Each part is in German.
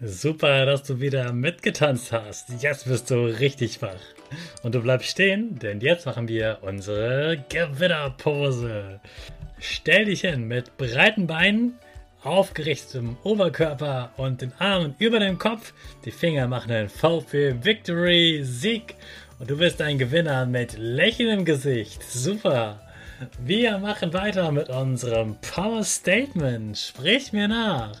Super, dass du wieder mitgetanzt hast. Jetzt bist du richtig wach. Und du bleibst stehen, denn jetzt machen wir unsere Gewinnerpose. Stell dich hin mit breiten Beinen, aufgerichtetem Oberkörper und den Armen über dem Kopf. Die Finger machen ein V für Victory, Sieg. Und du bist ein Gewinner mit lächelndem Gesicht. Super. Wir machen weiter mit unserem Power Statement. Sprich mir nach.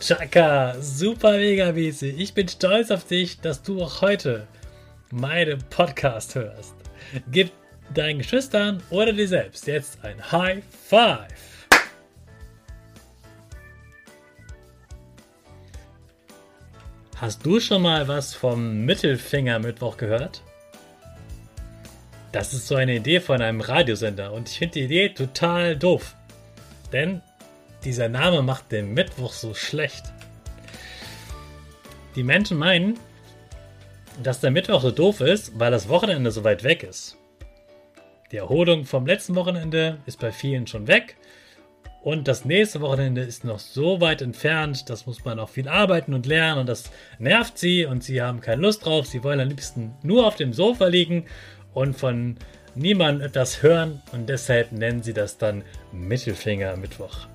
Chaka, super mega mäßig. Ich bin stolz auf dich, dass du auch heute meinen Podcast hörst. Gib deinen Geschwistern oder dir selbst jetzt ein High Five. Hast du schon mal was vom Mittelfinger-Mittwoch gehört? Das ist so eine Idee von einem Radiosender und ich finde die Idee total doof. Denn dieser Name macht den Mittwoch so schlecht. Die Menschen meinen, dass der Mittwoch so doof ist, weil das Wochenende so weit weg ist. Die Erholung vom letzten Wochenende ist bei vielen schon weg und das nächste Wochenende ist noch so weit entfernt, das muss man auch viel arbeiten und lernen und das nervt sie und sie haben keine Lust drauf. Sie wollen am liebsten nur auf dem Sofa liegen und von niemandem etwas hören und deshalb nennen sie das dann Mittelfinger Mittwoch.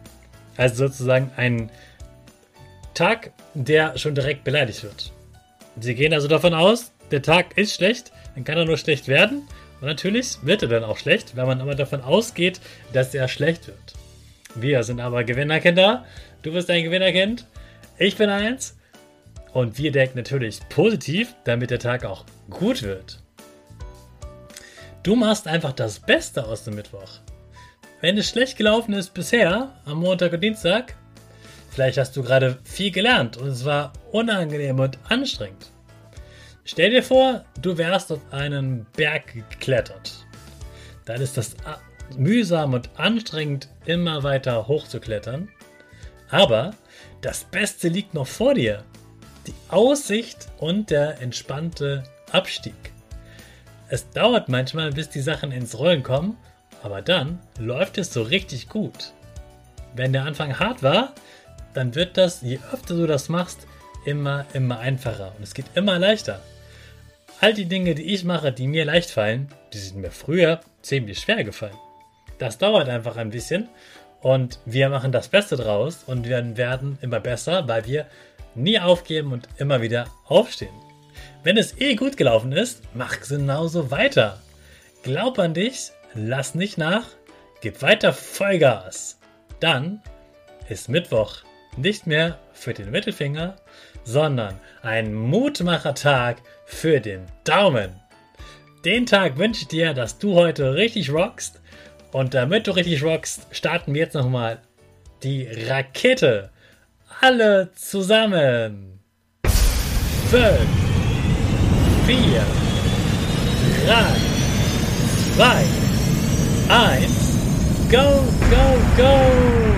Also sozusagen ein Tag, der schon direkt beleidigt wird. Sie gehen also davon aus, der Tag ist schlecht, dann kann er nur schlecht werden. Und natürlich wird er dann auch schlecht, wenn man immer davon ausgeht, dass er schlecht wird. Wir sind aber Gewinnerkinder. Du bist ein Gewinnerkind. Ich bin eins. Und wir denken natürlich positiv, damit der Tag auch gut wird. Du machst einfach das Beste aus dem Mittwoch. Wenn es schlecht gelaufen ist bisher, am Montag und Dienstag, vielleicht hast du gerade viel gelernt und es war unangenehm und anstrengend. Stell dir vor, du wärst auf einen Berg geklettert. Dann ist das mühsam und anstrengend, immer weiter hochzuklettern. Aber das Beste liegt noch vor dir. Die Aussicht und der entspannte Abstieg. Es dauert manchmal, bis die Sachen ins Rollen kommen aber dann läuft es so richtig gut. Wenn der Anfang hart war, dann wird das, je öfter du das machst, immer, immer einfacher und es geht immer leichter. All die Dinge, die ich mache, die mir leicht fallen, die sind mir früher ziemlich schwer gefallen. Das dauert einfach ein bisschen und wir machen das Beste draus und wir werden immer besser, weil wir nie aufgeben und immer wieder aufstehen. Wenn es eh gut gelaufen ist, mach genauso weiter. Glaub an dich lass nicht nach, gib weiter Vollgas. Dann ist Mittwoch nicht mehr für den Mittelfinger, sondern ein Mutmachertag für den Daumen. Den Tag wünsche ich dir, dass du heute richtig rockst. Und damit du richtig rockst, starten wir jetzt nochmal die Rakete. Alle zusammen. 5, 4, 3, 2, 1, go, go, go!